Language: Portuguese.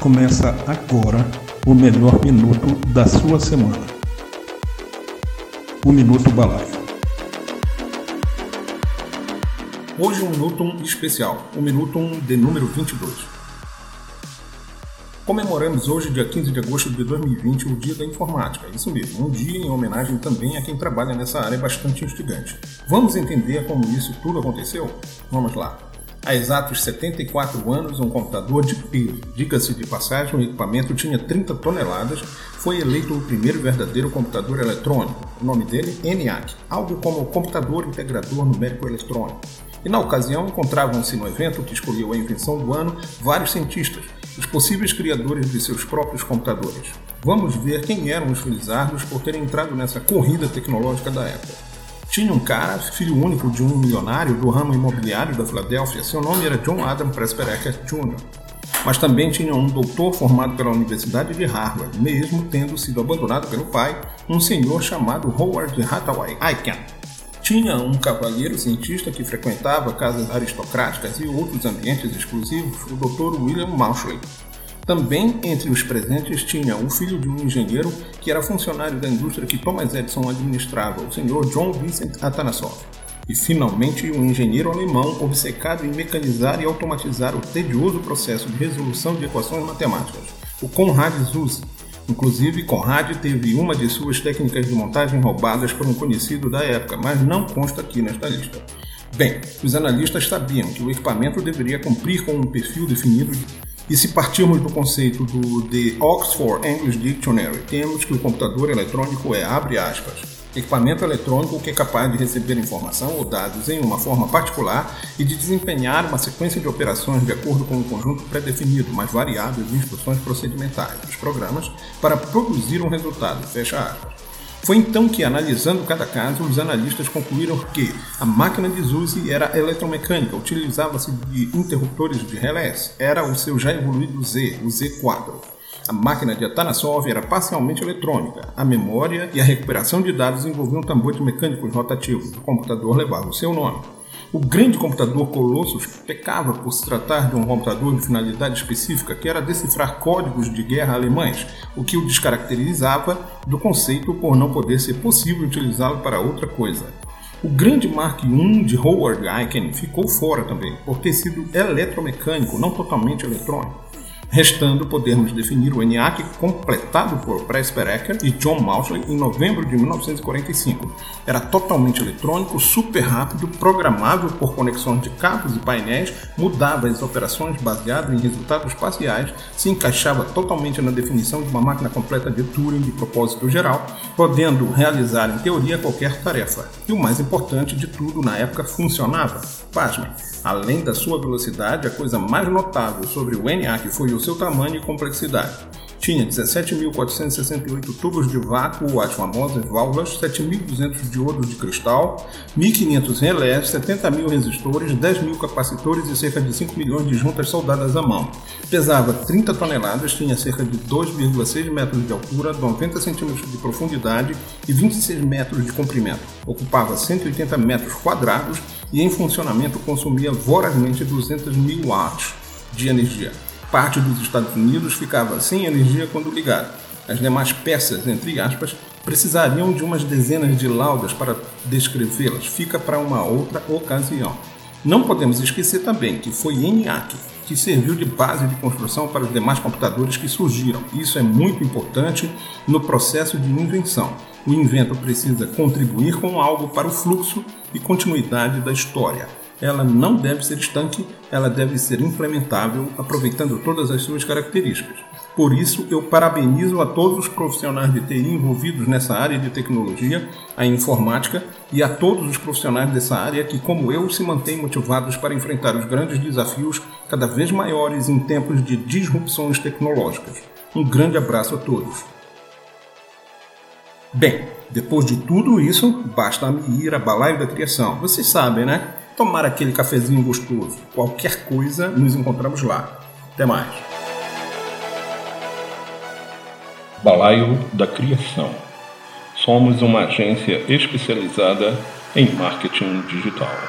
Começa agora o melhor minuto da sua semana. O Minuto Balaio. Hoje um minuto especial, o minuto de número 22. Comemoramos hoje, dia 15 de agosto de 2020, o Dia da Informática. Isso mesmo, um dia em homenagem também a quem trabalha nessa área bastante instigante. Vamos entender como isso tudo aconteceu? Vamos lá. Há exatos 74 anos, um computador de peso, diga-se de passagem, o equipamento tinha 30 toneladas, foi eleito o primeiro verdadeiro computador eletrônico. O nome dele, ENIAC, algo como Computador Integrador Numérico Eletrônico. E na ocasião encontravam-se no evento que escolheu a invenção do ano vários cientistas, os possíveis criadores de seus próprios computadores. Vamos ver quem eram os felizardos por terem entrado nessa corrida tecnológica da época. Tinha um cara, filho único de um milionário do ramo imobiliário da Filadélfia, seu nome era John Adam Presper Eckert Jr. Mas também tinha um doutor formado pela Universidade de Harvard, mesmo tendo sido abandonado pelo pai, um senhor chamado Howard Hathaway Aiken. Tinha um cavalheiro cientista que frequentava casas aristocráticas e outros ambientes exclusivos, o Dr. William Maushley. Também entre os presentes tinha o filho de um engenheiro que era funcionário da indústria que Thomas Edison administrava, o Sr. John Vincent Atanasoff. E finalmente um engenheiro alemão obcecado em mecanizar e automatizar o tedioso processo de resolução de equações matemáticas, o Konrad Zuse, Inclusive, Conrad teve uma de suas técnicas de montagem roubadas por um conhecido da época, mas não consta aqui nesta lista. Bem, os analistas sabiam que o equipamento deveria cumprir com um perfil definido e se partirmos do conceito do The Oxford English Dictionary, temos que o computador eletrônico é, abre aspas, equipamento eletrônico que é capaz de receber informação ou dados em uma forma particular e de desempenhar uma sequência de operações de acordo com um conjunto pré-definido, mas variável de instruções procedimentais dos programas para produzir um resultado. Fecha aspas. Foi então que, analisando cada caso, os analistas concluíram que a máquina de Zuzi era eletromecânica, utilizava-se de interruptores de relés, era o seu já evoluído Z, o Z4. A máquina de Atanasov era parcialmente eletrônica. A memória e a recuperação de dados envolviam tambores mecânicos rotativos. O computador levava o seu nome. O grande computador Colossus pecava por se tratar de um computador de finalidade específica que era decifrar códigos de guerra alemães, o que o descaracterizava do conceito por não poder ser possível utilizá-lo para outra coisa. O grande Mark I de Howard Aiken ficou fora também, por ter sido eletromecânico, não totalmente eletrônico restando podermos definir o ENIAC completado por Presper Ecker e John Mauchly em novembro de 1945. Era totalmente eletrônico, super rápido, programável por conexões de cabos e painéis, mudava as operações baseado em resultados parciais, se encaixava totalmente na definição de uma máquina completa de Turing de propósito geral, podendo realizar em teoria qualquer tarefa. E o mais importante de tudo, na época funcionava. Pasmem, além da sua velocidade, a coisa mais notável sobre o ENIAC foi o seu tamanho e complexidade. Tinha 17.468 tubos de vácuo, as famosas válvulas, 7.200 diodos de cristal, 1.500 relés, 70.000 resistores, 10.000 capacitores e cerca de 5 milhões de juntas soldadas à mão. Pesava 30 toneladas, tinha cerca de 2,6 metros de altura, 90 centímetros de profundidade e 26 metros de comprimento. Ocupava 180 metros quadrados e em funcionamento consumia vorazmente 200 mil watts de energia. Parte dos Estados Unidos ficava sem energia quando ligada. As demais peças, entre aspas, precisariam de umas dezenas de laudas para descrevê-las. Fica para uma outra ocasião. Não podemos esquecer também que foi ENIAC que serviu de base de construção para os demais computadores que surgiram. Isso é muito importante no processo de invenção. O invento precisa contribuir com algo para o fluxo e continuidade da história ela não deve ser estanque, ela deve ser implementável, aproveitando todas as suas características. Por isso, eu parabenizo a todos os profissionais de TI envolvidos nessa área de tecnologia, a informática, e a todos os profissionais dessa área que, como eu, se mantêm motivados para enfrentar os grandes desafios cada vez maiores em tempos de disrupções tecnológicas. Um grande abraço a todos. Bem, depois de tudo isso, basta me ir a balaio da criação. Vocês sabem, né? Tomar aquele cafezinho gostoso. Qualquer coisa, nos encontramos lá. Até mais. Balaio da Criação. Somos uma agência especializada em marketing digital.